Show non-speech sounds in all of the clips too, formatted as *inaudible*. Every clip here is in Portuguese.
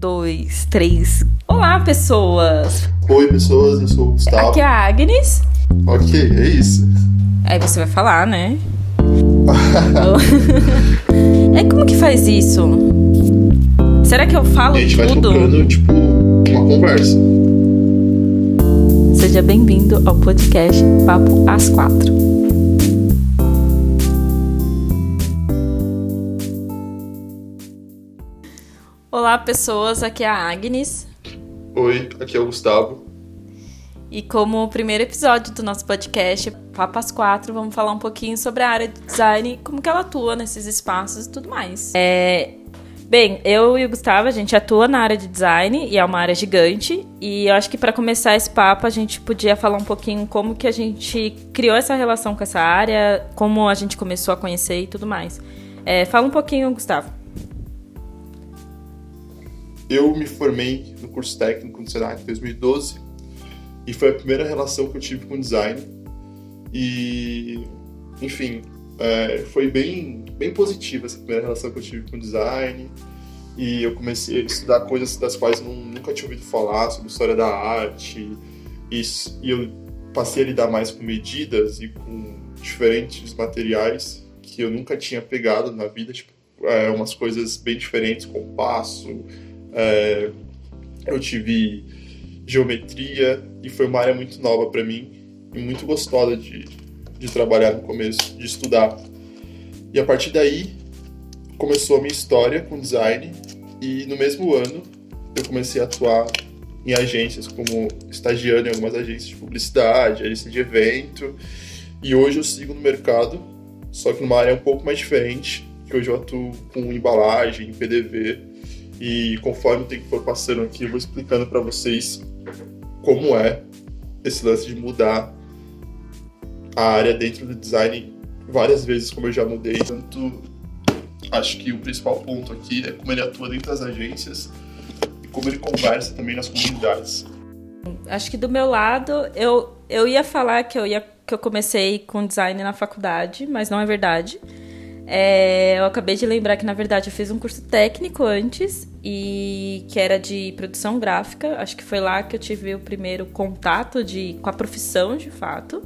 dois, três. Olá, pessoas! Oi, pessoas, eu sou o Gustavo. Aqui é a Agnes. Ok, é isso. Aí você vai falar, né? *laughs* é como que faz isso? Será que eu falo a gente vai tudo? tocando, tipo, uma conversa. Seja bem-vindo ao podcast Papo às Quatro. Olá, pessoas. Aqui é a Agnes. Oi, aqui é o Gustavo. E como primeiro episódio do nosso podcast às Quatro, vamos falar um pouquinho sobre a área de design, como que ela atua nesses espaços e tudo mais. É, Bem, eu e o Gustavo, a gente atua na área de design e é uma área gigante. E eu acho que para começar esse papo, a gente podia falar um pouquinho como que a gente criou essa relação com essa área, como a gente começou a conhecer e tudo mais. É, fala um pouquinho, Gustavo. Eu me formei no curso técnico do Senac em 2012 e foi a primeira relação que eu tive com design. E, enfim, é, foi bem, bem positiva essa primeira relação que eu tive com design. E eu comecei a estudar coisas das quais nunca tinha ouvido falar, sobre história da arte. E, e eu passei a lidar mais com medidas e com diferentes materiais que eu nunca tinha pegado na vida, tipo, é, umas coisas bem diferentes, compasso. É, eu tive geometria e foi uma área muito nova para mim e muito gostosa de, de trabalhar no começo, de estudar. E a partir daí começou a minha história com design e no mesmo ano eu comecei a atuar em agências como estagiando em algumas agências de publicidade, agência de evento. E hoje eu sigo no mercado, só que numa área um pouco mais diferente, que hoje eu atuo com embalagem, PDV. E conforme o tempo for passando aqui, eu vou explicando para vocês como é esse lance de mudar a área dentro do design várias vezes, como eu já mudei. Tanto acho que o principal ponto aqui é como ele atua dentro das agências e como ele conversa também nas comunidades. Acho que do meu lado, eu, eu ia falar que eu, ia, que eu comecei com design na faculdade, mas não é verdade. É, eu acabei de lembrar que, na verdade, eu fiz um curso técnico antes e que era de produção gráfica. Acho que foi lá que eu tive o primeiro contato de, com a profissão, de fato.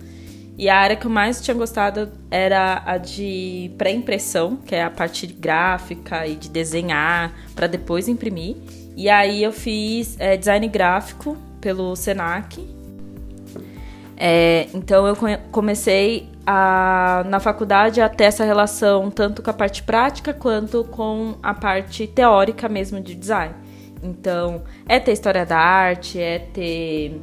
E a área que eu mais tinha gostado era a de pré-impressão, que é a parte gráfica e de desenhar para depois imprimir. E aí eu fiz é, design gráfico pelo Senac. É, então eu comecei a, na faculdade a ter essa relação tanto com a parte prática quanto com a parte teórica mesmo de design. Então é ter história da arte, é ter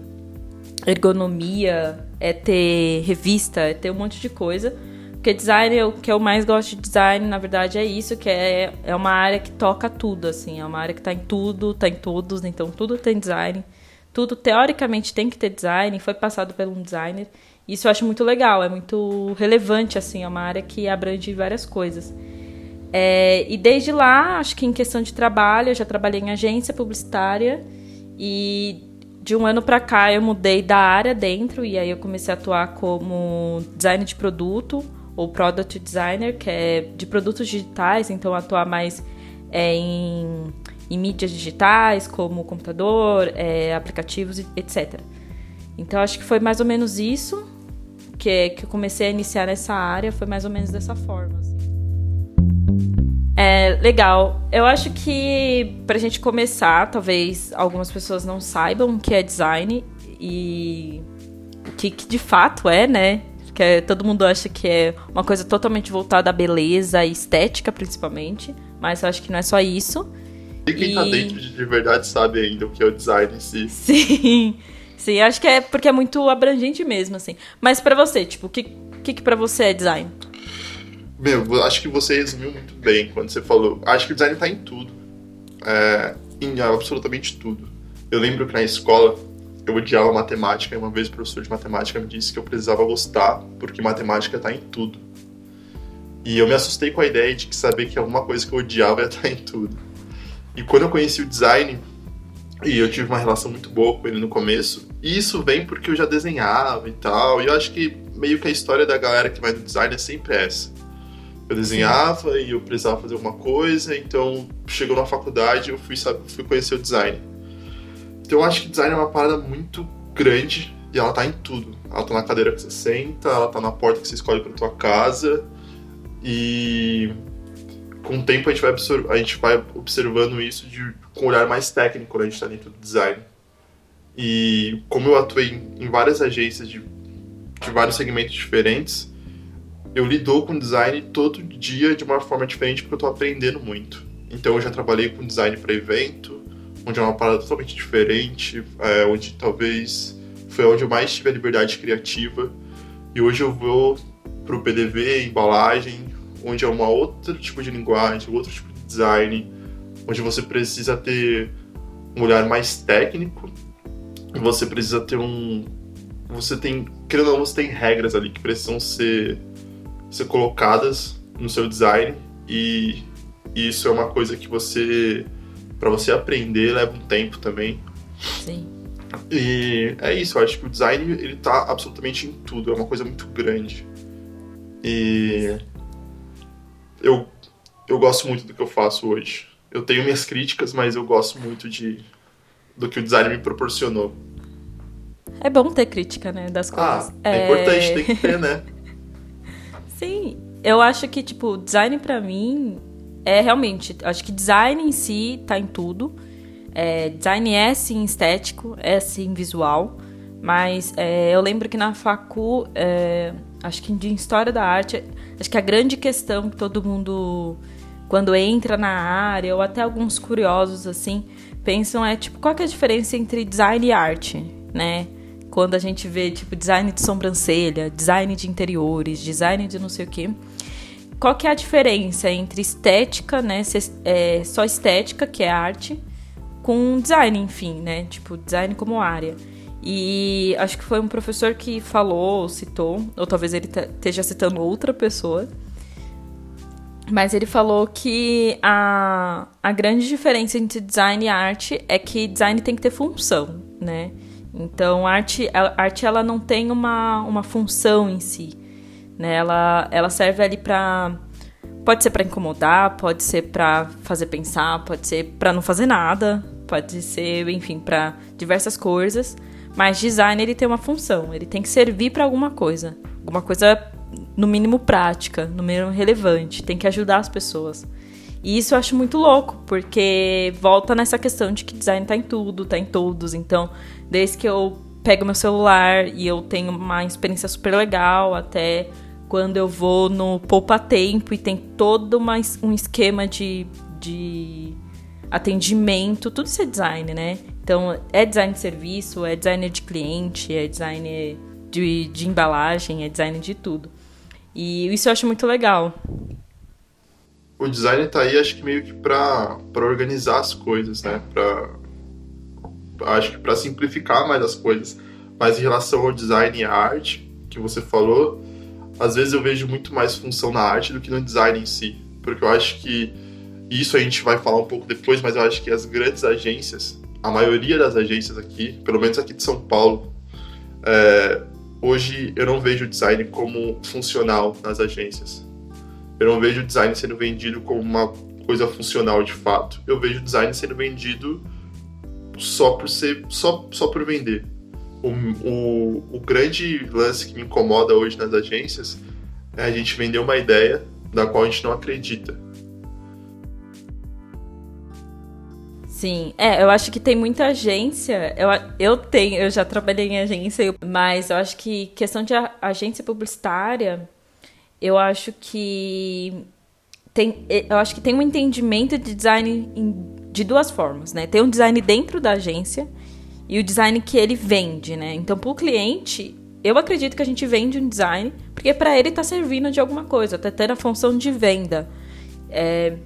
ergonomia, é ter revista, é ter um monte de coisa. Porque design, o que eu mais gosto de design, na verdade, é isso, que é, é uma área que toca tudo, assim. É uma área que tá em tudo, tá em todos, então tudo tem design. Tudo, teoricamente, tem que ter design, foi passado por um designer. Isso eu acho muito legal, é muito relevante, assim, é uma área que abrange várias coisas. É, e desde lá, acho que em questão de trabalho, eu já trabalhei em agência publicitária e de um ano para cá eu mudei da área dentro e aí eu comecei a atuar como designer de produto ou product designer, que é de produtos digitais, então atuar mais é, em, em, mídias digitais, como computador, é, aplicativos, etc. Então acho que foi mais ou menos isso que, que eu comecei a iniciar nessa área, foi mais ou menos dessa forma. Assim. É, legal. Eu acho que pra gente começar, talvez algumas pessoas não saibam o que é design e que, que de fato é, né? Que é, todo mundo acha que é uma coisa totalmente voltada à beleza e estética, principalmente. Mas eu acho que não é só isso. E quem tá e... tá dentro de verdade sabe ainda o que é o design em si. *laughs* Sim. Sim, acho que é porque é muito abrangente mesmo, assim. Mas para você, tipo, o que, que, que para você é design? Meu, acho que você resumiu muito bem quando você falou. Acho que o design tá em tudo. É, em absolutamente tudo. Eu lembro que na escola eu odiava matemática e uma vez o professor de matemática me disse que eu precisava gostar porque matemática tá em tudo. E eu me assustei com a ideia de que saber que alguma coisa que eu odiava ia estar tá em tudo. E quando eu conheci o design, e eu tive uma relação muito boa com ele no começo, e isso vem porque eu já desenhava e tal, e eu acho que meio que a história da galera que vai no design é sempre essa Eu desenhava Sim. e eu precisava fazer alguma coisa, então chegou na faculdade eu fui, sabe, fui conhecer o design. Então eu acho que design é uma parada muito grande e ela tá em tudo. Ela tá na cadeira que você senta, ela tá na porta que você escolhe pra tua casa e com o tempo a gente vai, a gente vai observando isso de, com um olhar mais técnico quando a gente tá dentro do design. E como eu atuei em, em várias agências de, de vários segmentos diferentes, eu lido com design todo dia de uma forma diferente porque eu estou aprendendo muito. Então eu já trabalhei com design para evento, onde é uma parada totalmente diferente, é, onde talvez foi onde eu mais tive a liberdade criativa. E hoje eu vou para o PDV, embalagem, onde é uma outro tipo de linguagem, outro tipo de design, onde você precisa ter um olhar mais técnico, você precisa ter um você tem, querendo ou não, você tem regras ali que precisam ser ser colocadas no seu design e isso é uma coisa que você para você aprender leva um tempo também. Sim. E é isso, eu acho que o design ele tá absolutamente em tudo, é uma coisa muito grande. E eu eu gosto muito do que eu faço hoje. Eu tenho minhas críticas, mas eu gosto muito de do que o design me proporcionou. É bom ter crítica, né, das coisas. Ah, é, é importante, tem que ter, né? *laughs* Sim, eu acho que, tipo, design para mim é realmente. Acho que design em si tá em tudo. É, design é sim estético, é sim visual. Mas é, eu lembro que na facu, é, acho que de História da Arte, acho que a grande questão que todo mundo, quando entra na área, ou até alguns curiosos assim, pensam é tipo, qual é a diferença entre design e arte, né? quando a gente vê tipo design de sobrancelha, design de interiores, design de não sei o quê. Qual que é a diferença entre estética, né, é, só estética, que é arte, com design, enfim, né, tipo design como área. E acho que foi um professor que falou, citou, ou talvez ele esteja citando outra pessoa, mas ele falou que a, a grande diferença entre design e arte é que design tem que ter função, né? Então, a arte, a arte ela não tem uma, uma função em si. Né? Ela, ela serve ali para. Pode ser para incomodar, pode ser para fazer pensar, pode ser para não fazer nada, pode ser, enfim, para diversas coisas. Mas design ele tem uma função, ele tem que servir para alguma coisa, alguma coisa no mínimo prática, no mínimo relevante, tem que ajudar as pessoas. E isso eu acho muito louco, porque volta nessa questão de que design tá em tudo, tá em todos. Então, desde que eu pego meu celular e eu tenho uma experiência super legal, até quando eu vou no Poupa Tempo e tem todo uma, um esquema de, de atendimento, tudo isso é design, né? Então, é design de serviço, é design de cliente, é design de, de embalagem, é design de tudo. E isso eu acho muito legal o design tá aí, acho que meio que para organizar as coisas, né? Pra, acho que para simplificar mais as coisas. Mas em relação ao design e à arte, que você falou, às vezes eu vejo muito mais função na arte do que no design em si. Porque eu acho que isso a gente vai falar um pouco depois, mas eu acho que as grandes agências, a maioria das agências aqui, pelo menos aqui de São Paulo, é, hoje eu não vejo o design como funcional nas agências. Eu não vejo o design sendo vendido como uma coisa funcional de fato. Eu vejo o design sendo vendido só por ser só, só por vender. O, o, o grande lance que me incomoda hoje nas agências é a gente vender uma ideia da qual a gente não acredita. Sim, é, eu acho que tem muita agência. Eu, eu tenho, eu já trabalhei em agência, mas eu acho que questão de agência publicitária eu acho que tem, eu acho que tem um entendimento de design de duas formas, né? Tem um design dentro da agência e o design que ele vende, né? Então, para o cliente, eu acredito que a gente vende um design porque para ele está servindo de alguma coisa, até ter a função de venda. É,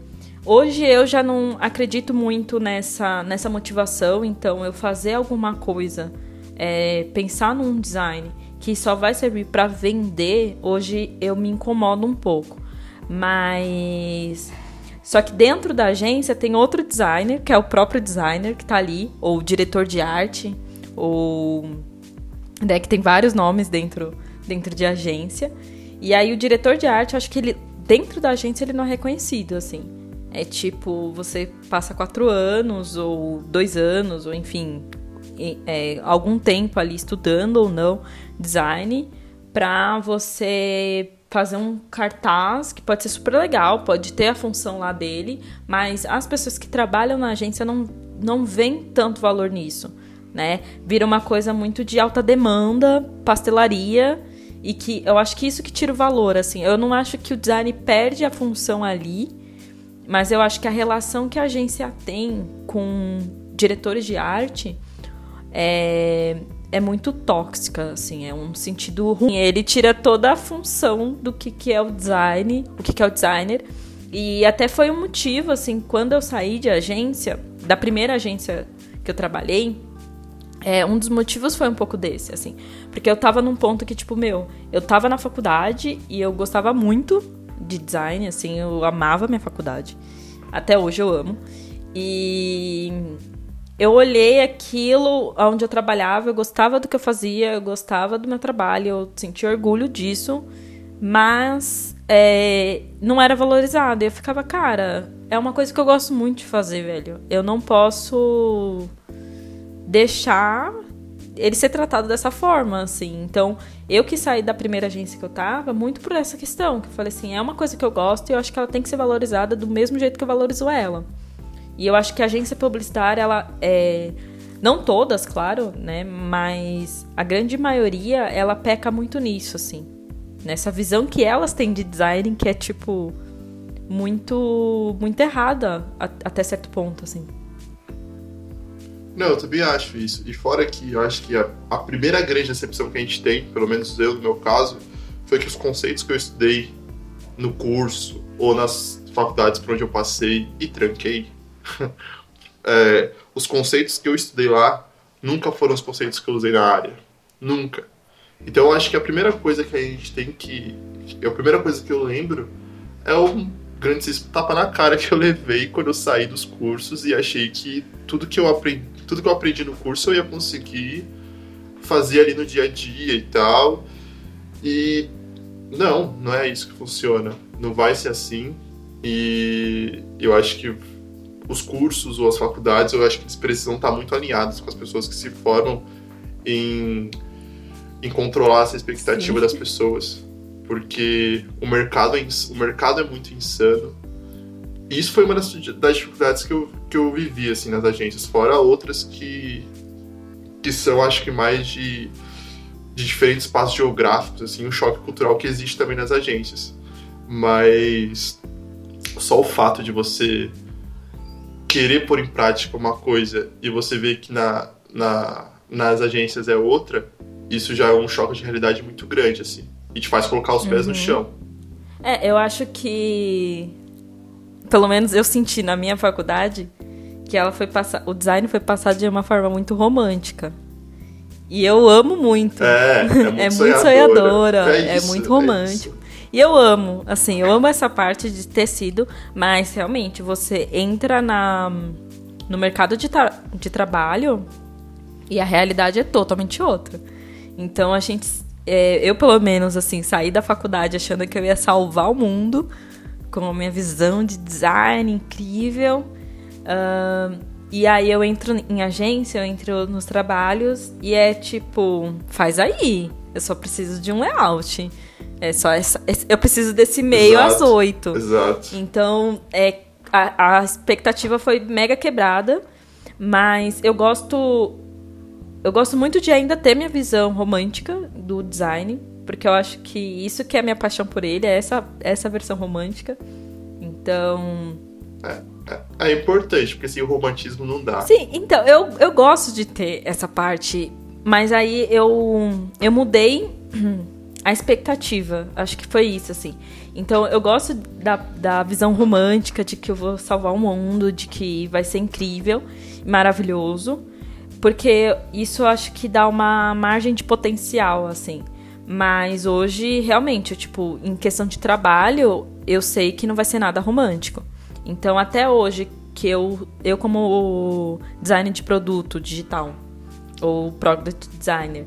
hoje eu já não acredito muito nessa, nessa motivação, então eu fazer alguma coisa, é, pensar num design que só vai servir para vender, hoje eu me incomodo um pouco. Mas só que dentro da agência tem outro designer, que é o próprio designer que está ali, ou diretor de arte, ou né, que tem vários nomes dentro dentro de agência. E aí o diretor de arte, acho que ele dentro da agência ele não é reconhecido, assim. É tipo, você passa quatro anos, ou dois anos, ou enfim, é, algum tempo ali estudando ou não design, pra você fazer um cartaz que pode ser super legal, pode ter a função lá dele, mas as pessoas que trabalham na agência não, não veem tanto valor nisso, né? Vira uma coisa muito de alta demanda, pastelaria, e que eu acho que isso que tira o valor, assim. Eu não acho que o design perde a função ali, mas eu acho que a relação que a agência tem com diretores de arte é, é muito tóxica, assim, é um sentido ruim. Ele tira toda a função do que, que é o design, o que, que é o designer. E até foi um motivo, assim, quando eu saí de agência, da primeira agência que eu trabalhei, é, um dos motivos foi um pouco desse, assim. Porque eu tava num ponto que, tipo, meu, eu tava na faculdade e eu gostava muito de design, assim, eu amava minha faculdade. Até hoje eu amo. E eu olhei aquilo onde eu trabalhava, eu gostava do que eu fazia, eu gostava do meu trabalho, eu sentia orgulho disso, mas é, não era valorizado. E eu ficava, cara, é uma coisa que eu gosto muito de fazer, velho. Eu não posso deixar ele ser tratado dessa forma, assim. Então, eu que saí da primeira agência que eu tava, muito por essa questão, que eu falei assim, é uma coisa que eu gosto e eu acho que ela tem que ser valorizada do mesmo jeito que eu valorizo ela. E eu acho que a agência publicitária, ela é. Não todas, claro, né? Mas a grande maioria, ela peca muito nisso, assim. Nessa visão que elas têm de design, que é, tipo, muito, muito errada até certo ponto, assim. Não, eu também acho isso. E fora que eu acho que a, a primeira grande decepção que a gente tem, pelo menos eu no meu caso, foi que os conceitos que eu estudei no curso ou nas faculdades por onde eu passei e tranquei, *laughs* é, os conceitos que eu estudei lá nunca foram os conceitos que eu usei na área. Nunca. Então eu acho que a primeira coisa que a gente tem que. A primeira coisa que eu lembro é o grande tapa na cara que eu levei quando eu saí dos cursos e achei que tudo que eu aprendi, tudo que eu aprendi no curso eu ia conseguir fazer ali no dia a dia e tal. E não, não é isso que funciona. Não vai ser assim. E eu acho que os cursos ou as faculdades, eu acho que eles precisam estar muito alinhados com as pessoas que se formam em, em controlar essa expectativa Sim. das pessoas. Porque o mercado, é, o mercado é muito insano. E isso foi uma das, das dificuldades que eu, que eu vivi assim, nas agências, fora outras que, que são, acho que, mais de, de diferentes espaços geográficos, assim, um choque cultural que existe também nas agências. Mas só o fato de você querer pôr em prática uma coisa e você vê que na, na, nas agências é outra, isso já é um choque de realidade muito grande, assim. E te faz colocar os pés uhum. no chão. É, eu acho que. Pelo menos eu senti na minha faculdade que ela foi passar. O design foi passado de uma forma muito romântica. E eu amo muito. É, é *laughs* muito, é muito sonhadora. É, isso, é muito romântico. É e eu amo, assim, eu amo essa parte de tecido, mas realmente você entra na, no mercado de, tra de trabalho e a realidade é totalmente outra. Então a gente, é, eu pelo menos, assim, saí da faculdade achando que eu ia salvar o mundo com a minha visão de design incrível. Uh, e aí eu entro em agência, eu entro nos trabalhos e é tipo, faz aí. Eu só preciso de um layout. É só essa, eu preciso desse meio às oito. Exato. Então, é, a, a expectativa foi mega quebrada, mas eu gosto eu gosto muito de ainda ter minha visão romântica do design, porque eu acho que isso que é a minha paixão por ele, é essa, essa versão romântica. Então. É, é, é, importante, porque assim, o romantismo não dá. Sim, então, eu, eu gosto de ter essa parte, mas aí eu, eu mudei *clears throat* a expectativa. Acho que foi isso, assim. Então, eu gosto da, da visão romântica de que eu vou salvar o mundo, de que vai ser incrível, maravilhoso. Porque isso eu acho que dá uma margem de potencial, assim. Mas hoje, realmente, tipo, em questão de trabalho, eu sei que não vai ser nada romântico. Então, até hoje, que eu, eu como designer de produto digital, ou product designer,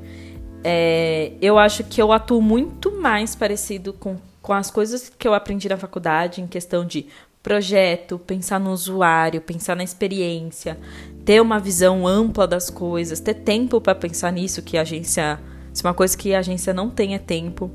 é, eu acho que eu atuo muito mais parecido com, com as coisas que eu aprendi na faculdade em questão de projeto, pensar no usuário, pensar na experiência, ter uma visão ampla das coisas, ter tempo para pensar nisso que a agência, se uma coisa que a agência não tem é tempo.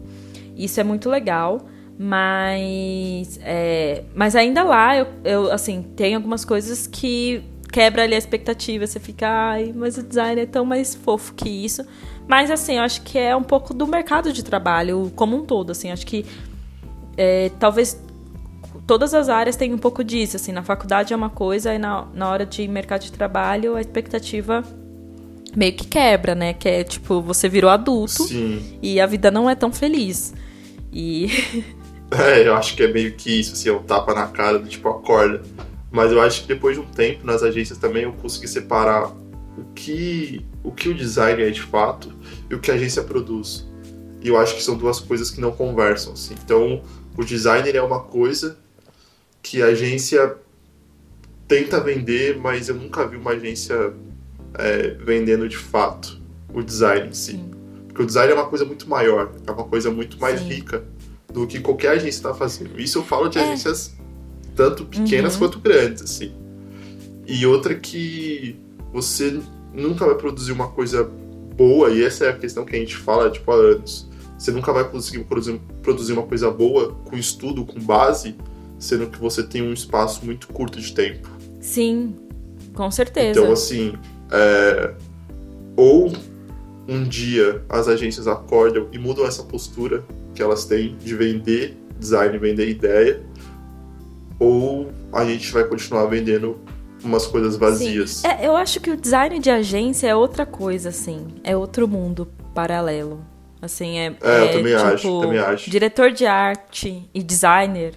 Isso é muito legal, mas é, mas ainda lá eu, eu assim tem algumas coisas que quebra ali a expectativa, você fica, ai, mas o design é tão mais fofo que isso. Mas assim, eu acho que é um pouco do mercado de trabalho como um todo, assim, acho que é, talvez todas as áreas têm um pouco disso, assim, na faculdade é uma coisa e na, na hora de mercado de trabalho a expectativa meio que quebra, né? Que é tipo, você virou adulto Sim. e a vida não é tão feliz. E. *laughs* É, eu acho que é meio que isso, assim, é um tapa na cara do tipo, acorda. Mas eu acho que depois de um tempo nas agências também eu consegui separar o que o, que o design é de fato e o que a agência produz. E eu acho que são duas coisas que não conversam, assim. Então, o designer é uma coisa que a agência tenta vender, mas eu nunca vi uma agência é, vendendo de fato o design em si. Sim. Porque o design é uma coisa muito maior, é uma coisa muito mais Sim. rica do que qualquer agência está fazendo. Isso eu falo de É. agências tanto pequenas Uhum. quanto grandes, assim. E outra que você nunca vai produzir uma coisa boa, e essa é a questão que a gente fala tipo, há anos. Você nunca vai conseguir produzir, produzir uma coisa boa com estudo, com base, sendo que você tem um espaço muito curto de tempo. Sim, com certeza. Então, assim, é, ou um dia as agências acordam e mudam essa postura que elas têm de vender design, vender ideia, ou a gente vai continuar vendendo umas coisas vazias. É, eu acho que o design de agência é outra coisa, assim. É outro mundo paralelo. Assim, é. É, eu é, também tipo, acho, também acho. Diretor de arte e designer,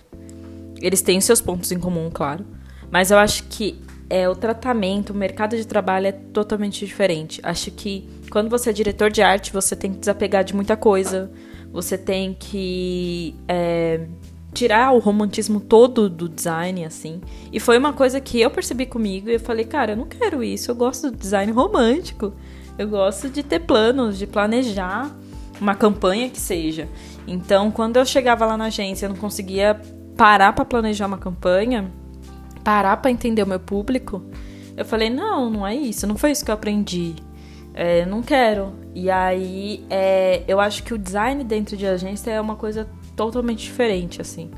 eles têm seus pontos em comum, claro. Mas eu acho que é, o tratamento, o mercado de trabalho é totalmente diferente. Acho que quando você é diretor de arte, você tem que desapegar de muita coisa. Você tem que é, tirar o romantismo todo do design, assim. E foi uma coisa que eu percebi comigo e eu falei, cara, eu não quero isso. Eu gosto do design romântico. Eu gosto de ter planos, de planejar uma campanha que seja. Então, quando eu chegava lá na agência, eu não conseguia parar para planejar uma campanha, parar para entender o meu público. Eu falei, não, não é isso, não foi isso que eu aprendi. É, não quero. E aí, é, eu acho que o design dentro de agência é uma coisa totalmente diferente, assim.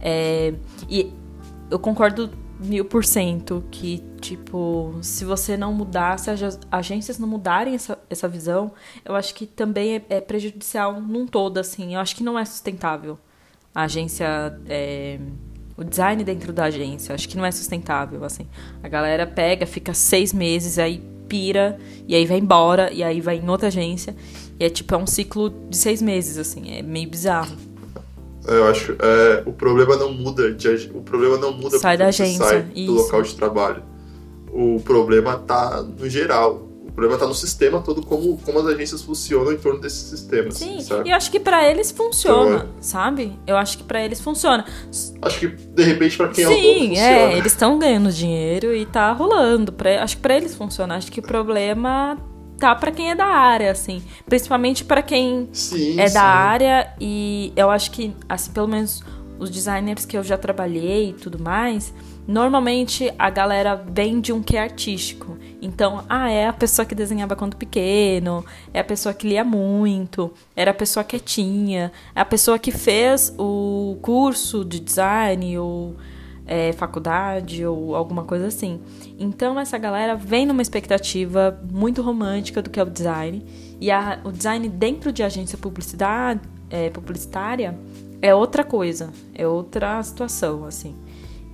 É, e eu concordo mil por cento que, tipo, se você não mudar, se as agências não mudarem essa, essa visão, eu acho que também é, é prejudicial num todo, assim. Eu acho que não é sustentável. A agência. É, o design dentro da agência, acho que não é sustentável, assim. A galera pega, fica seis meses, aí pira, e aí vai embora, e aí vai em outra agência. E é tipo, é um ciclo de seis meses, assim, é meio bizarro. Eu acho é, o problema não muda de o problema não muda Sai da agência, sai do isso. local de trabalho. O problema tá no geral. O problema tá no sistema todo como como as agências funcionam em torno desse sistema, Sim, assim, e eu acho que pra eles funciona, Então, sabe? Eu acho que pra eles funciona. Acho que de repente pra quem é o Sim, é, eles estão ganhando dinheiro e tá rolando. Pra, acho que pra eles funciona. Acho que o problema tá pra quem é da área, assim. Principalmente pra quem Sim, é sim. da área e eu acho que, assim, pelo menos os designers que eu já trabalhei e tudo mais, normalmente a galera vem de um que é artístico. Então, ah, é a pessoa que desenhava quando pequeno, é a pessoa que lia muito, era a pessoa quietinha, é a pessoa que fez o curso de design ou é, faculdade ou alguma coisa assim. Então essa galera vem numa expectativa muito romântica do que é o design. E a- o design dentro de agência publicidade, é, publicitária é outra coisa, é outra situação, assim.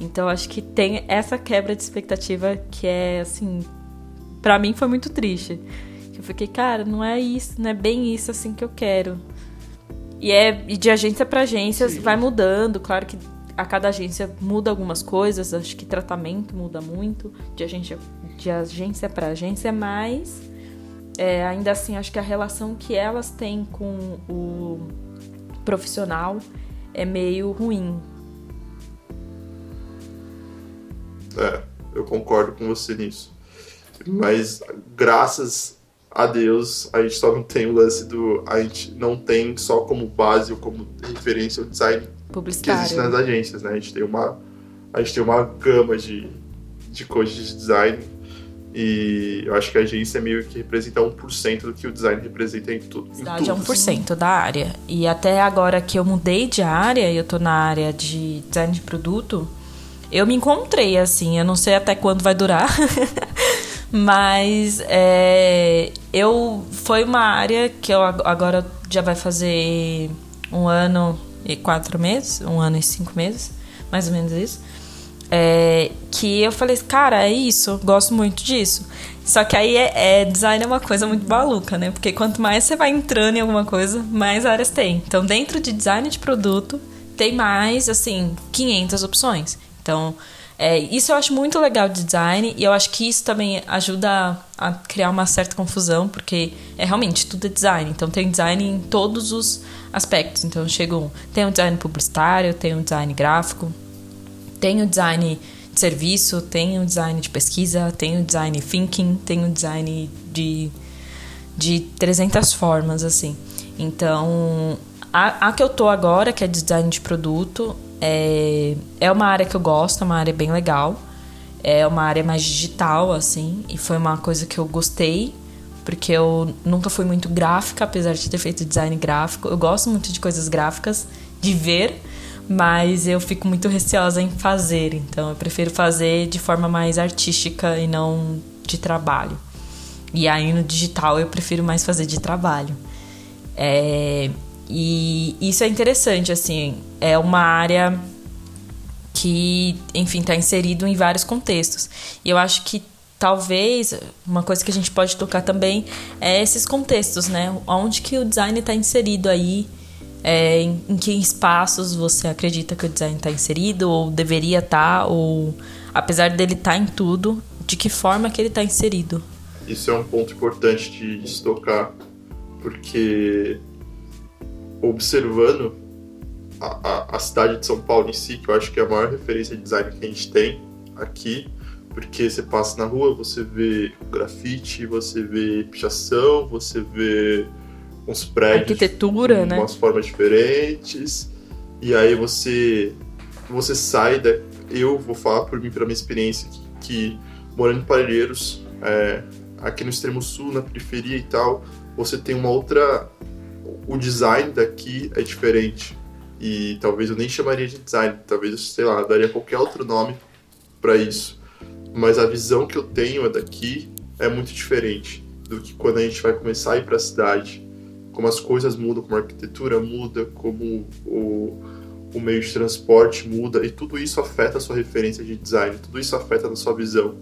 Então acho que tem essa quebra de expectativa que é assim, pra mim foi muito triste. Eu fiquei, cara, não é isso, não é bem isso assim que eu quero. E é e de agência pra agência Sim. vai mudando, claro que a cada agência muda algumas coisas, acho que tratamento muda muito de agência de agência para agência, mas é, ainda assim acho que a relação que elas têm com o profissional é meio ruim. É, eu concordo com você nisso. Mas graças adeus, a gente só não tem o lance do. A gente não tem só como base ou como referência o design que existe nas agências, né? A gente tem uma, a gente tem uma gama de, de coisas de design e eu acho que a agência meio que representa 1% do que o design representa em tudo. Cidade é 1% da área. E até agora que eu mudei de área, e eu tô na área de design de produto, eu me encontrei assim. Eu não sei até quando vai durar. *laughs* Mas é, eu foi uma área que eu agora já vai fazer um ano e quatro meses, um ano e cinco meses, mais ou menos isso. É, que eu falei, cara, é isso, gosto muito disso. Só que aí é, é, design é uma coisa muito maluca, né? Porque quanto mais você vai entrando em alguma coisa, mais áreas tem. Então, dentro de design de produto, tem mais, assim, 500 opções. Então, é, isso eu acho muito legal de design e eu acho que isso também ajuda a, a criar uma certa confusão, porque é realmente tudo é design. Então, tem design em todos os aspectos. Então, chego, tem o design publicitário, tem o design gráfico, tem o design de serviço, tem o design de pesquisa, tem o design thinking, tem o design de, de 300 formas, assim. Então, a, a que eu tô agora, que é design de produto, é, é uma área que eu gosto, é uma área bem legal. É uma área mais digital, assim, e foi uma coisa que eu gostei, porque eu nunca fui muito gráfica, apesar de ter feito design gráfico. Eu gosto muito de coisas gráficas, de ver, mas eu fico muito receosa em fazer, então eu prefiro fazer de forma mais artística e não de trabalho. E aí no digital eu prefiro mais fazer de trabalho. É, e isso é interessante, assim, é uma área que, enfim, está inserido em vários contextos. E eu acho que talvez uma coisa que a gente pode tocar também é esses contextos, né? Onde que o design está inserido aí é, em, em, que espaços você acredita que o design está inserido, ou deveria estar, tá, ou apesar dele estar tá em tudo, de que forma que ele está inserido? Isso é um ponto importante de se tocar, porque observando a, a, a, cidade de São Paulo em si, que eu acho que é a maior referência de design que a gente tem aqui, porque você passa na rua, você vê grafite, você vê pichação, você vê uns prédios arquitetura, com né? umas formas diferentes. E aí você você sai da eu vou falar por mim pela minha experiência que, que morando em Parelheiros, é, aqui no extremo sul, na periferia e tal, você tem uma outra o design daqui é diferente. E talvez eu nem chamaria de design, talvez, sei lá, daria qualquer outro nome para isso. Mas a visão que eu tenho daqui é muito diferente do que quando a gente vai começar a ir para a cidade como as coisas mudam, como a arquitetura muda, como o, o meio de transporte muda, e tudo isso afeta a sua referência de design, tudo isso afeta a sua visão.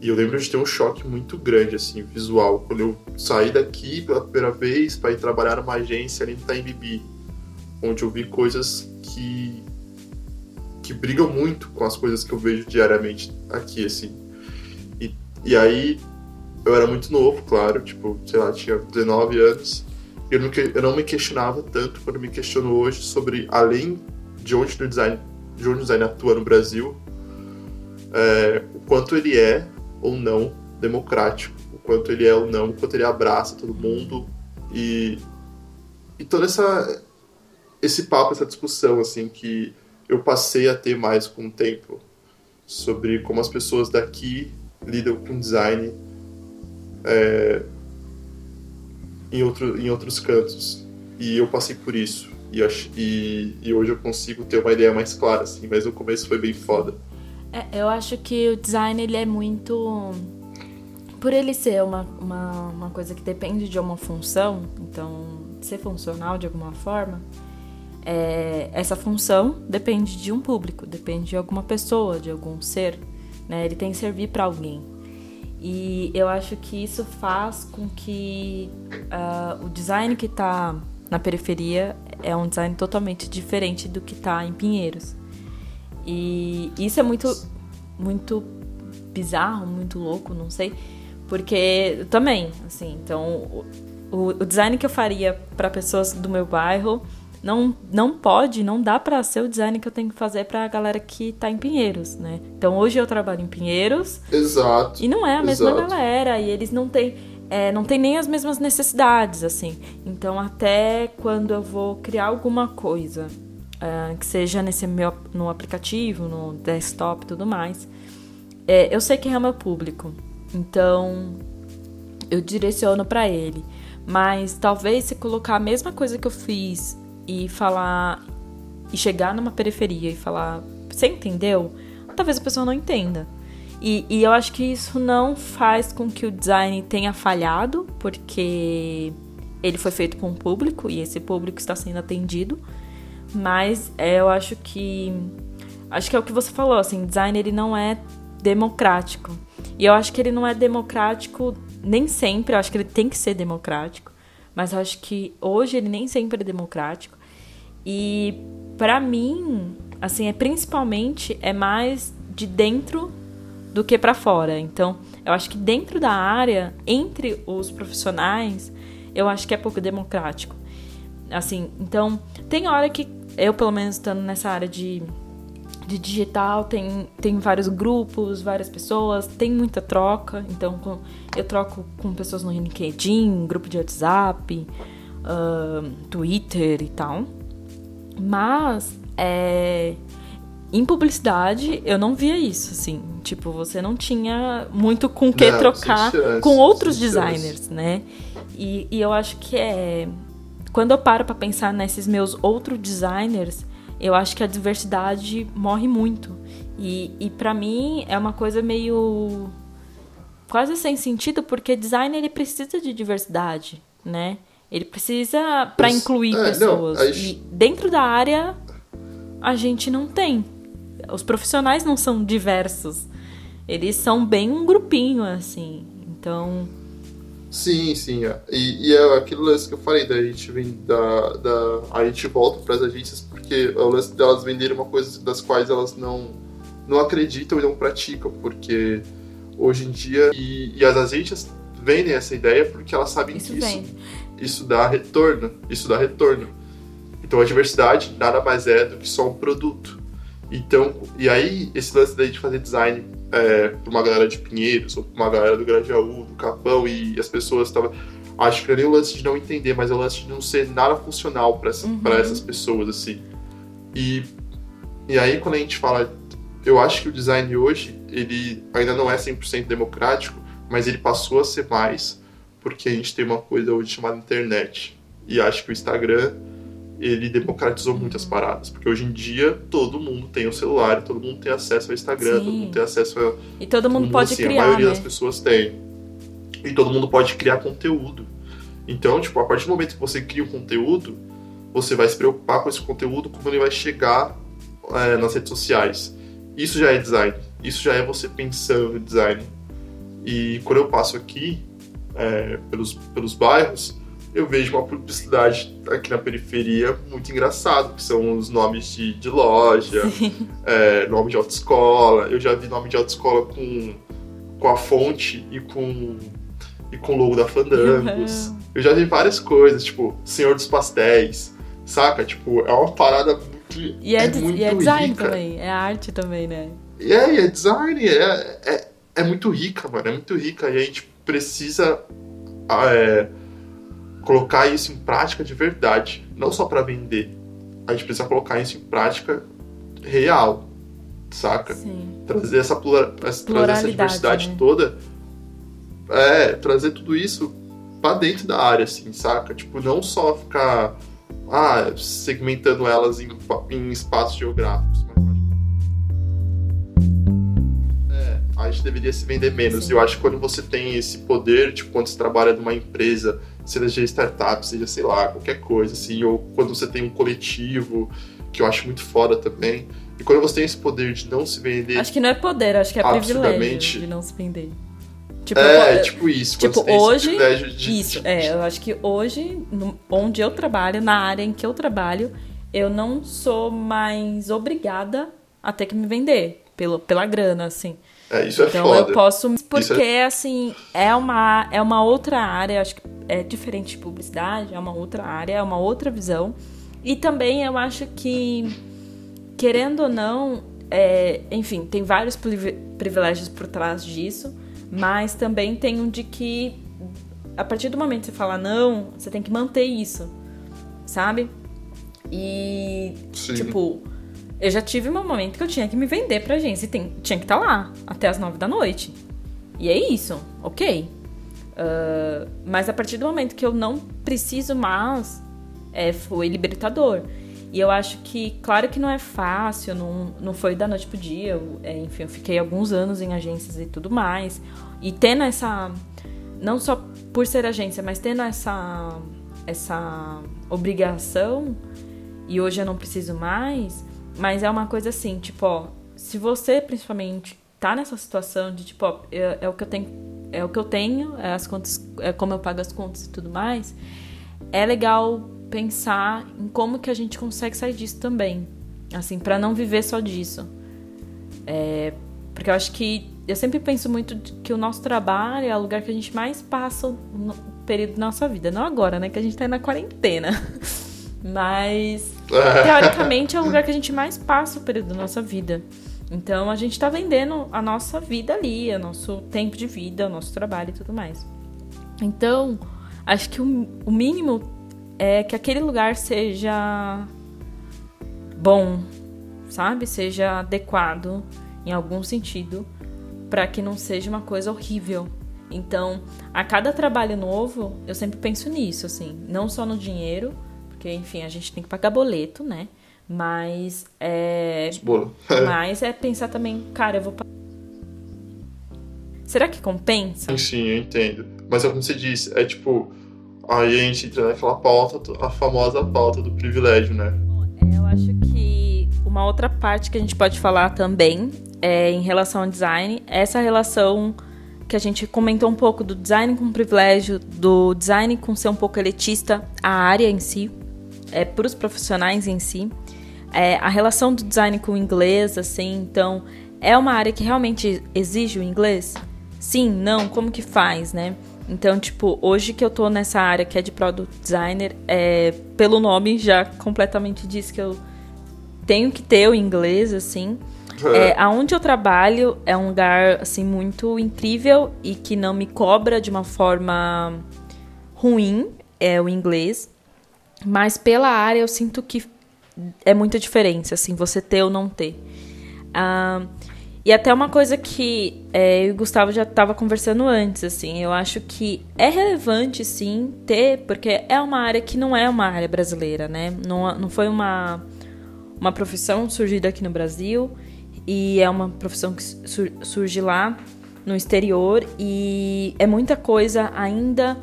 E eu lembro de ter um choque muito grande, assim, visual, quando eu saí daqui pela primeira vez para ir trabalhar numa agência ali no Taimbibi, onde eu vi coisas que que brigam muito com as coisas que eu vejo diariamente aqui, assim. E, e aí, eu era muito novo, claro, tipo, sei lá, tinha 19 anos, eu não, eu não me questionava tanto quando me questiono hoje sobre, além de onde o design, de onde o design atua no Brasil, é, o quanto ele é ou não democrático, o quanto ele é ou não, o quanto ele abraça todo mundo e, e toda essa esse papo, essa discussão assim que eu passei a ter mais com o tempo sobre como as pessoas daqui lidam com design é, em, outro, em outros cantos. E eu passei por isso. E, e, e, hoje eu consigo ter uma ideia mais clara, assim, mas no começo foi bem foda. É, eu acho que o design ele é muito. Por ele ser uma, uma, uma coisa que depende de uma função, então ser funcional de alguma forma, é, essa função depende de um público, depende de alguma pessoa, de algum ser. Né? Ele tem que servir para alguém. E eu acho que isso faz com que uh, o design que está na periferia é um design totalmente diferente do que está em Pinheiros. E isso é muito, muito bizarro, muito louco, não sei, porque também, assim, então o, o design que eu faria para pessoas do meu bairro não, não pode, não dá para ser o design que eu tenho que fazer para a galera que tá em Pinheiros, né? Então hoje eu trabalho em Pinheiros. Exato. E não é a mesma exato. galera, e eles não têm é, não tem nem as mesmas necessidades, assim. Então, até quando eu vou criar alguma coisa, é, que seja nesse meu, no aplicativo, no desktop e tudo mais, é, eu sei quem é o meu público. Então, eu direciono para ele. Mas talvez se colocar a mesma coisa que eu fiz e falar e chegar numa periferia e falar, você entendeu? Talvez a pessoa não entenda. E, e, eu acho que isso não faz com que o design tenha falhado, porque ele foi feito com o público e esse público está sendo atendido. Mas é, eu acho que. Acho que é o que você falou, assim, design ele não é democrático. E eu acho que ele não é democrático nem sempre, eu acho que ele tem que ser democrático. Mas eu acho que hoje ele nem sempre é democrático. E para mim, assim, é principalmente é mais de dentro do que para fora. Então, eu acho que dentro da área, entre os profissionais, eu acho que é pouco democrático. Assim, então, tem hora que eu, pelo menos, estando nessa área de, de digital, tem, tem vários grupos, várias pessoas, tem muita troca. Então, com, eu troco com pessoas no LinkedIn, grupo de WhatsApp, uh, Twitter e tal. Mas, é, em publicidade, eu não via isso, assim. Tipo, você não tinha muito com o que não, trocar chance, com outros designers, chance. né? E, e eu acho que é. Quando eu paro para pensar nesses meus outros designers, eu acho que a diversidade morre muito. E, e para mim é uma coisa meio. quase sem sentido, porque designer ele precisa de diversidade, né? Ele precisa para incluir é, pessoas. Não, E dentro da área, a gente não tem os profissionais não são diversos. Eles são bem um grupinho, assim. Então. Sim, sim. É. E, e é aquilo lance que eu falei, da gente vem da, da. A gente volta para as agências porque é o lance delas venderem uma coisa das quais elas não, não acreditam e não praticam. Porque hoje em dia. E, e as agências vendem essa ideia porque elas sabem isso que isso, isso dá retorno. Isso dá retorno. Então a diversidade nada mais é do que só um produto. Então, e aí, esse lance daí de fazer design é, pra uma galera de Pinheiros, ou pra uma galera do Grajaú, do Capão, e as pessoas estavam. Acho que não é nem o lance de não entender, mas é o lance de não ser nada funcional para essa, uhum. essas pessoas, assim. E, e aí, quando a gente fala. Eu acho que o design hoje, ele ainda não é 100% democrático, mas ele passou a ser mais, porque a gente tem uma coisa hoje chamada internet. E acho que o Instagram ele democratizou muitas paradas. Porque hoje em dia todo mundo tem o celular, todo mundo tem acesso ao Instagram, Sim. todo mundo tem acesso a. E todo mundo, todo mundo pode assim, criar. A maioria né? das pessoas tem. E todo mundo pode criar conteúdo. Então, tipo, a partir do momento que você cria um conteúdo, você vai se preocupar com esse conteúdo, como ele vai chegar é, nas redes sociais. Isso já é design. Isso já é você pensando em design. E quando eu passo aqui, é, pelos, pelos bairros, eu vejo uma publicidade aqui na periferia muito engraçado, que são os nomes de, de loja, *laughs* é, nome de autoescola. Eu já vi nome de autoescola com, com a fonte e com e com o logo da Fandangos. Uhum. Eu já vi várias coisas, tipo, Senhor dos Pastéis, saca? Tipo, é uma parada muito. E é, é muito e é design rica. também, é arte também, né? E é, e é design, é, é, é muito rica, mano, é muito rica. E a gente precisa. É, colocar isso em prática de verdade, não só para vender. A gente precisa colocar isso em prática real, saca? Sim. Trazer essa, plura, trazer essa diversidade né? toda, é, trazer tudo isso para dentro da área, assim, saca? Tipo, não só ficar ah, segmentando elas em, em espaços geográficos, mas é, a gente deveria se vender menos. Sim. Eu acho que quando você tem esse poder, tipo, quando você trabalha numa empresa seja startup, seja, sei lá, qualquer coisa, assim, ou quando você tem um coletivo, que eu acho muito foda também. E quando você tem esse poder de não se vender. Acho que não é poder, acho que é privilégio de não se vender. Tipo, é, eu, tipo isso. Tipo, hoje. De, isso, de, é, eu acho que hoje, no, onde eu trabalho, na área em que eu trabalho, eu não sou mais obrigada a ter que me vender pelo, pela grana, assim. É, isso é então foda. eu posso. Porque, é... assim, é uma, é uma outra área, acho que é diferente de publicidade, é uma outra área, é uma outra visão. E também eu acho que, querendo ou não, é, enfim, tem vários privilégios por trás disso, mas também tem um de que a partir do momento que você fala não, você tem que manter isso, sabe? E, Sim. tipo, eu já tive um momento que eu tinha que me vender pra agência e tem, tinha que estar lá até as nove da noite. E é isso, ok. Uh, mas a partir do momento que eu não preciso mais, é, foi libertador. E eu acho que, claro que não é fácil, não, não foi da noite pro dia. Eu, é, enfim, eu fiquei alguns anos em agências e tudo mais. E tendo essa. Não só por ser agência, mas tendo essa, essa obrigação, e hoje eu não preciso mais, mas é uma coisa assim, tipo, ó, se você principalmente tá nessa situação de tipo, ó, é, é o que eu tenho, é o que eu tenho, é as contas, é como eu pago as contas e tudo mais, é legal pensar em como que a gente consegue sair disso também. Assim, para não viver só disso. É, porque eu acho que eu sempre penso muito que o nosso trabalho é o lugar que a gente mais passa no período da nossa vida. Não agora, né? Que a gente tá na quarentena. *laughs* Mas, *laughs* teoricamente, é o lugar que a gente mais passa o período da nossa vida. Então, a gente tá vendendo a nossa vida ali, o nosso tempo de vida, o nosso trabalho e tudo mais. Então, acho que o, o mínimo é que aquele lugar seja bom, sabe? Seja adequado em algum sentido para que não seja uma coisa horrível. Então, a cada trabalho novo, eu sempre penso nisso, assim, não só no dinheiro, porque enfim, a gente tem que pagar boleto, né? Mas é *laughs* mas é pensar também, cara, eu vou Será que compensa? Sim, eu entendo. Mas é como você disse, é tipo, aí a gente entra naquela pauta, a famosa pauta do privilégio, né? É, eu acho que uma outra parte que a gente pode falar também é, em relação ao design, essa relação que a gente comentou um pouco do design com privilégio, do design com ser um pouco elitista, a área em si, é, para os profissionais em si, é, a relação do design com o inglês, assim, então, é uma área que realmente exige o inglês? Sim, não, como que faz, né? Então, tipo, hoje que eu tô nessa área que é de product designer, é, pelo nome já completamente diz que eu tenho que ter o inglês, assim. É, aonde eu trabalho é um lugar assim muito incrível e que não me cobra de uma forma ruim é o inglês, mas pela área eu sinto que é muita diferença, assim, você ter ou não ter. E até uma coisa que é, eu e o Gustavo já estava conversando antes, assim, eu acho que é relevante, sim, ter, porque é uma área que não é uma área brasileira, né? Não, não foi uma, uma profissão surgida aqui no Brasil e é uma profissão que surge lá no exterior e é muita coisa ainda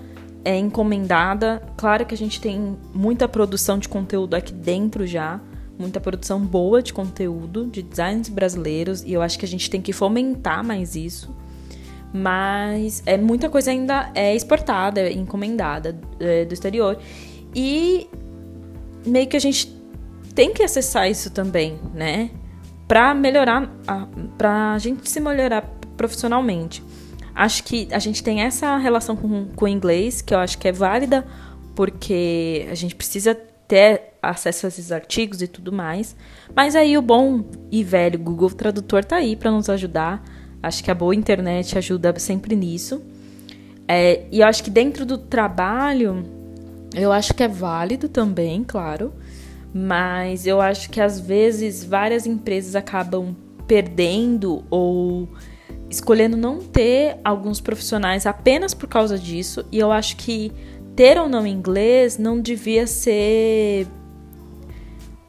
é encomendada. Claro que a gente tem muita produção de conteúdo aqui dentro já, muita produção boa de conteúdo de designs brasileiros e eu acho que a gente tem que fomentar mais isso. Mas é muita coisa ainda é exportada, é encomendada é, do exterior e meio que a gente tem que acessar isso também, né? para melhorar, para a gente se melhorar profissionalmente. Acho que a gente tem essa relação com, com o inglês, que eu acho que é válida, porque a gente precisa ter acesso a esses artigos e tudo mais. Mas aí o bom e velho Google Tradutor tá aí para nos ajudar. Acho que a boa internet ajuda sempre nisso. É, e eu acho que dentro do trabalho, eu acho que é válido também, claro mas eu acho que às vezes várias empresas acabam perdendo ou escolhendo não ter alguns profissionais apenas por causa disso, e eu acho que ter ou não inglês não devia ser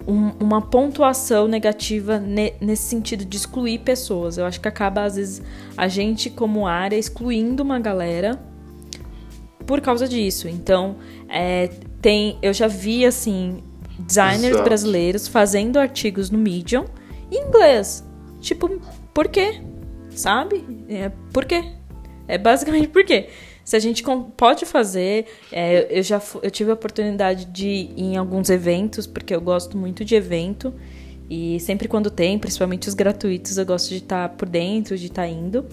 um, uma pontuação negativa ne, nesse sentido de excluir pessoas. Eu acho que acaba, às vezes, a gente, como área, excluindo uma galera por causa disso. Então, é, tem, eu já vi, assim, designers Exato. brasileiros fazendo artigos no Medium em inglês. Tipo, por quê? Sabe? É, por quê? É basicamente por quê? Se a gente pode fazer, é, eu já eu tive a oportunidade de ir em alguns eventos, porque eu gosto muito de evento. E sempre quando tem, principalmente os gratuitos, eu gosto de estar tá por dentro, de estar tá indo.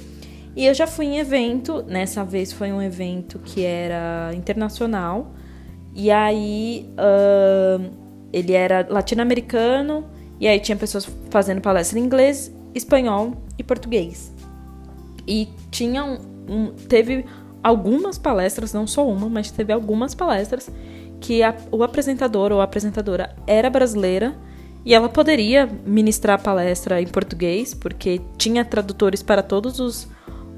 E eu já fui em evento, nessa vez foi um evento que era internacional. E aí uh, ele era latino-americano e aí tinha pessoas fazendo palestra em inglês, espanhol e português. E tinha um, um, teve algumas palestras, não só uma, mas teve algumas palestras que a, o apresentador ou a apresentadora era brasileira e ela poderia ministrar a palestra em português, porque tinha tradutores para todos os,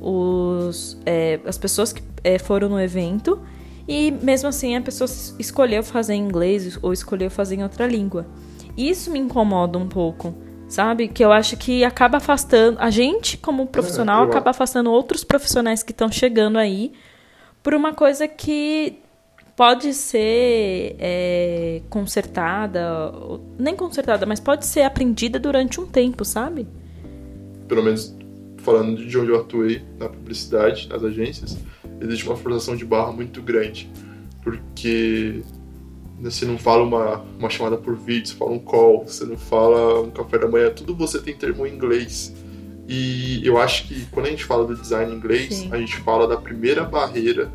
os é, as pessoas que é, foram no evento. E mesmo assim a pessoa escolheu fazer em inglês ou escolheu fazer em outra língua. Isso me incomoda um pouco, sabe? Que eu acho que acaba afastando. A gente, como profissional, é, acaba afastando outros profissionais que estão chegando aí por uma coisa que pode ser é, consertada, nem consertada, mas pode ser aprendida durante um tempo, sabe? Pelo menos falando de onde eu atuei na publicidade, nas agências, existe uma forçação de barra muito grande, porque você não fala uma, uma chamada por vídeo, você fala um call, você não fala um café da manhã, tudo você tem termo em inglês. E eu acho que quando a gente fala do design em inglês, Sim. a gente fala da primeira barreira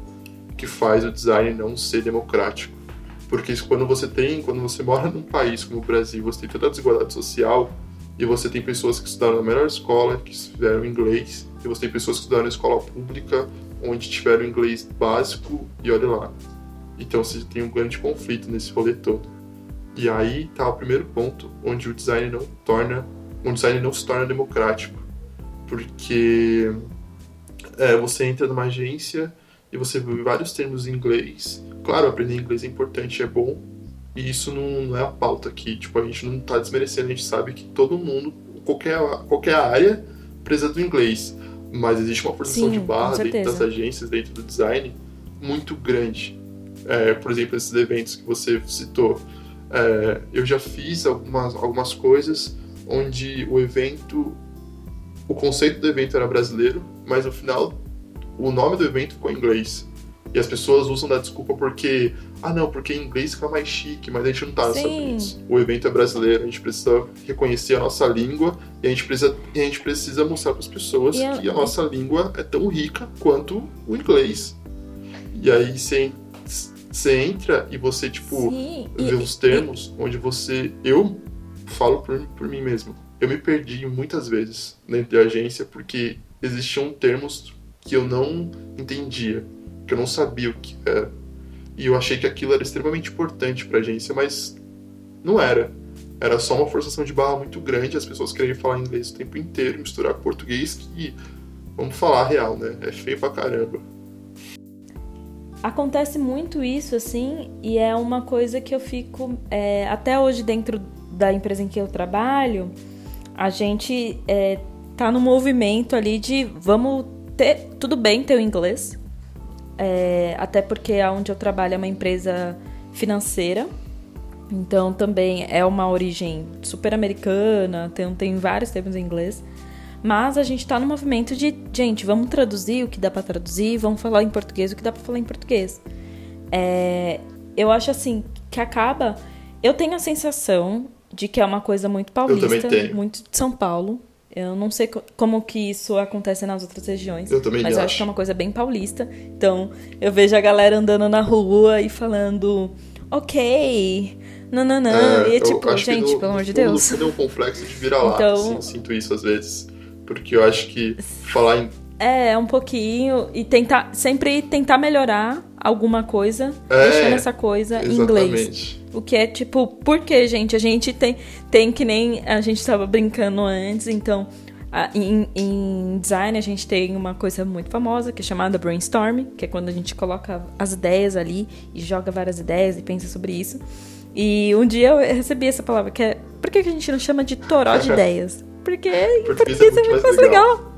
que faz o design não ser democrático. Porque quando você tem, quando você mora num país como o Brasil, você tem toda a desigualdade social e você tem pessoas que estudaram na melhor escola, que fizeram inglês, e você tem pessoas que estudaram na escola pública, onde tiveram inglês básico e olha lá. Então você tem um grande conflito nesse rolê todo. E aí tá o primeiro ponto onde o design não torna, o design não se torna democrático, porque é, você entra numa agência e você vê vários termos em inglês. Claro, aprender inglês é importante, é bom, e isso não, não é a pauta aqui. Tipo, a gente não está desmerecendo, a gente sabe que todo mundo, qualquer, qualquer área, precisa do inglês. Mas existe uma forçação de barra dentro das agências, dentro do design, muito grande. É, por exemplo, esses eventos que você citou. É, eu já fiz algumas, algumas coisas onde o evento, o conceito do evento era brasileiro, mas no final o nome do evento ficou em inglês. E as pessoas usam da desculpa porque, ah não, porque em inglês fica mais chique, mas a gente não tá Estados Unidos. O evento é brasileiro, a gente precisa reconhecer a nossa língua e a gente precisa, a gente precisa mostrar para as pessoas e que a, nossa língua é tão rica quanto o inglês. E aí você, você entra e você, tipo, Sim. vê os termos onde você. Eu falo por, por mim mesmo. Eu me perdi muitas vezes dentro da agência porque existiam termos que eu não entendia, que eu não sabia o que era. E eu achei que aquilo era extremamente importante para a agência, mas não era. Era só uma forçação de barra muito grande, as pessoas querem falar inglês o tempo inteiro, misturar com português, que, vamos falar real, né? É feio pra caramba. Acontece muito isso, assim, e é uma coisa que eu fico. É, até hoje, dentro da empresa em que eu trabalho, a gente é, tá no movimento ali de vamos ter, tudo bem ter o inglês, é, até porque onde eu trabalho é uma empresa financeira, então também é uma origem super americana, tem, tem vários termos em inglês. Mas a gente tá no movimento de, gente, vamos traduzir o que dá para traduzir, vamos falar em português o que dá para falar em português. É, eu acho assim que acaba. Eu tenho a sensação de que é uma coisa muito paulista, muito de São Paulo. Eu não sei como que isso acontece nas outras regiões. Eu também Mas eu acho que é uma coisa bem paulista. Então, eu vejo a galera andando na rua e falando, ok, não, não, não. É, e é tipo, gente, no, pelo amor de Deus. No é um complexo de vira-lata, então, assim, eu sinto isso às vezes. Porque eu acho que falar em. É, um pouquinho. E tentar, sempre tentar melhorar alguma coisa, é, deixando essa coisa exatamente. em inglês. O que é tipo, porque, gente, a gente tem, tem que nem a gente estava brincando antes, então. A, em, em, design a gente tem uma coisa muito famosa que é chamada brainstorming, que é quando a gente coloca as ideias ali e joga várias ideias e pensa sobre isso. E um dia eu recebi essa palavra que é por que a gente não chama de toró de *laughs* ideias? Porque em português é muito mais legal. legal.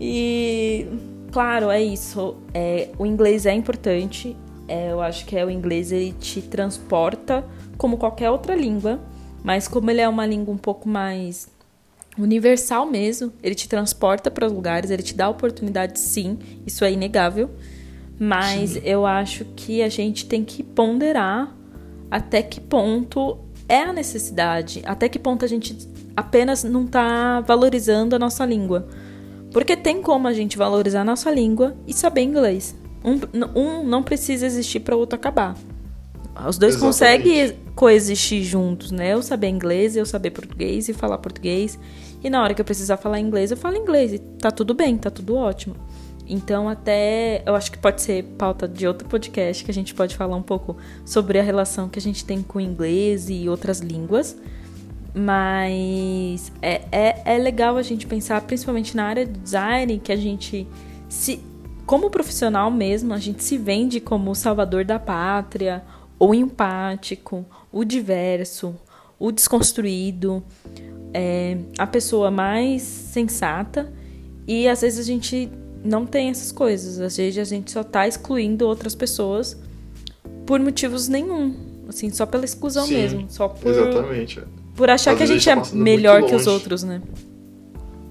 E claro, é isso. É, o inglês é importante é, eu acho que é o inglês ele te transporta como qualquer outra língua, mas como ele é uma língua um pouco mais universal mesmo, ele te transporta para lugares, ele te dá oportunidade sim, isso é inegável. Mas sim. eu acho que a gente tem que ponderar até que ponto é a necessidade, até que ponto a gente apenas não está valorizando a nossa língua. Porque tem como a gente valorizar a nossa língua e saber inglês. Um, um não precisa existir para o outro acabar. Os dois Exatamente. conseguem coexistir juntos, né? Eu saber inglês, eu saber português e falar português. E na hora que eu precisar falar inglês, eu falo inglês. E tá tudo bem, tá tudo ótimo. Então, até eu acho que pode ser pauta de outro podcast que a gente pode falar um pouco sobre a relação que a gente tem com o inglês e outras línguas. Mas é, é, é legal a gente pensar, principalmente na área de design, que a gente se. Como profissional mesmo, a gente se vende como o salvador da pátria, o empático, o diverso, o desconstruído, é, a pessoa mais sensata. E às vezes a gente não tem essas coisas. Às vezes a gente só tá excluindo outras pessoas por motivos nenhum. Assim, só pela exclusão Sim, mesmo. Só por, Exatamente. Por achar Às que a gente a é gente tá passando melhor que os outros, né?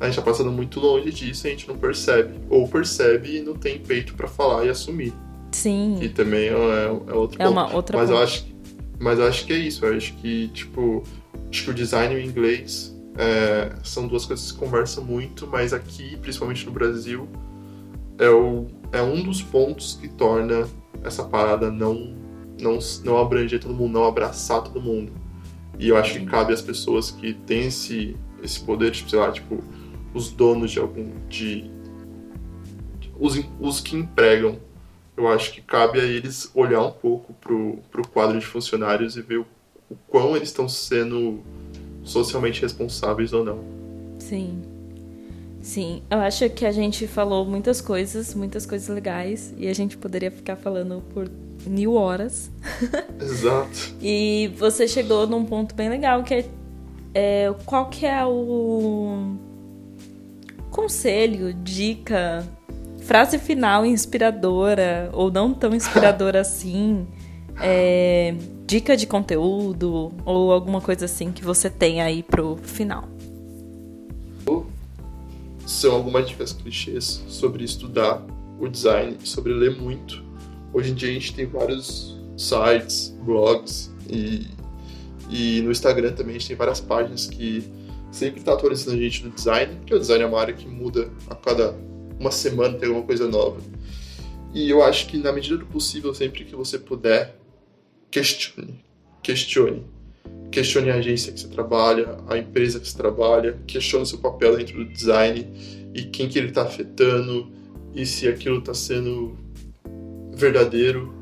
A gente tá passando muito longe disso e a gente não percebe. Ou percebe e não tem peito pra falar e assumir. Sim. Que também é, é outro É ponto. uma outra mas eu acho Mas eu acho que é isso. Eu acho que, tipo, acho que o design e o inglês é, são duas coisas que se conversam muito, mas aqui, principalmente no Brasil, é, o, é um dos pontos que torna essa parada não, não, não abranger todo mundo, não abraçar todo mundo. E eu acho que cabe às pessoas que têm esse, esse poder, tipo, sei lá, tipo, os donos de algum. de. os, os que empregam. Eu acho que cabe a eles olhar um pouco pro, pro quadro de funcionários e ver o, o quão eles estão sendo socialmente responsáveis ou não. Sim. Sim, eu acho que a gente falou muitas coisas, muitas coisas legais, e a gente poderia ficar falando por mil horas. *laughs* Exato. E você chegou num ponto bem legal, que é, é qual que é o conselho, dica, frase final inspiradora, ou não tão inspiradora assim, é, dica de conteúdo, ou alguma coisa assim que você tem aí pro final. São algumas dicas clichês sobre estudar o design, sobre ler muito. Hoje em dia a gente tem vários sites, blogs e, e no Instagram também a gente tem várias páginas que sempre está atualizando a gente do design, porque o design é uma área que muda a cada uma semana, tem alguma coisa nova. E eu acho que na medida do possível, sempre que você puder, questione. Questione. Questione a agência que você trabalha, a empresa que você trabalha, questione seu papel dentro do design e quem que ele está afetando e se aquilo está sendo verdadeiro.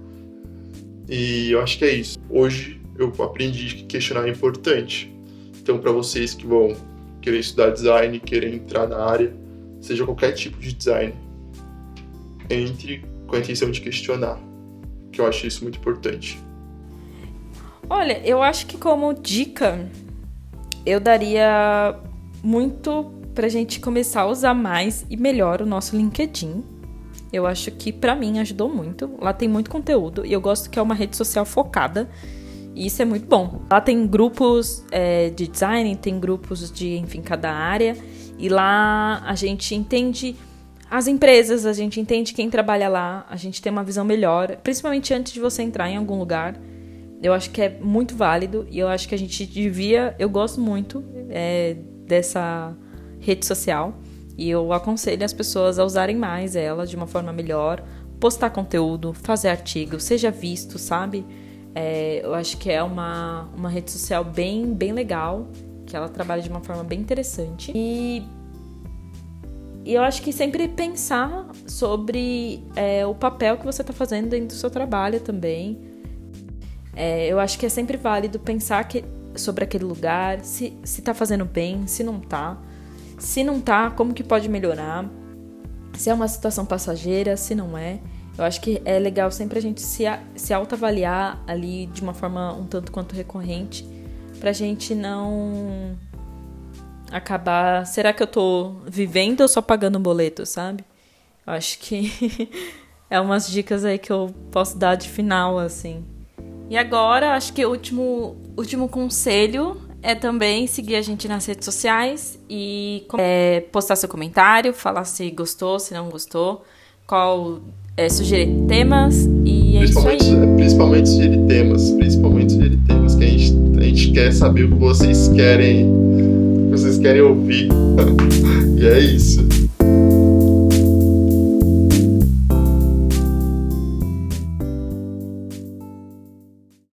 E eu acho que é isso. Hoje eu aprendi que questionar é importante. Então, para vocês que vão querer estudar design, querer entrar na área, seja qualquer tipo de design, entre com a intenção de questionar, que eu acho isso muito importante. Olha, eu acho que como dica, eu daria muito pra gente começar a usar mais e melhor o nosso LinkedIn. Eu acho que pra mim ajudou muito. Lá tem muito conteúdo e eu gosto que é uma rede social focada. E isso é muito bom. Lá tem grupos é, de design, tem grupos de, enfim, cada área. E lá a gente entende as empresas, a gente entende quem trabalha lá, a gente tem uma visão melhor, principalmente antes de você entrar em algum lugar. Eu acho que é muito válido e eu acho que a gente devia. Eu gosto muito é, dessa rede social e eu aconselho as pessoas a usarem mais ela de uma forma melhor, postar conteúdo, fazer artigo, seja visto, sabe? É, eu acho que é uma, uma rede social bem, bem legal, que ela trabalha de uma forma bem interessante. E, e eu acho que sempre pensar sobre é, o papel que você está fazendo dentro do seu trabalho também. É, eu acho que é sempre válido pensar que, sobre aquele lugar, se, se tá fazendo bem, se não tá. Se não tá, como que pode melhorar? Se é uma situação passageira, se não é. Eu acho que é legal sempre a gente se, se autoavaliar ali de uma forma um tanto quanto recorrente, pra gente não acabar. Será que eu tô vivendo ou só pagando um boleto, sabe? Eu acho que *laughs* é umas dicas aí que eu posso dar de final, assim. E agora, acho que o último, último conselho é também seguir a gente nas redes sociais e é, postar seu comentário, falar se gostou, se não gostou, qual é, sugerir temas e é isso Principalmente, aí. principalmente sugerir temas, principalmente sugerir temas que a gente, a gente quer saber o que vocês querem, o que vocês querem ouvir. *laughs*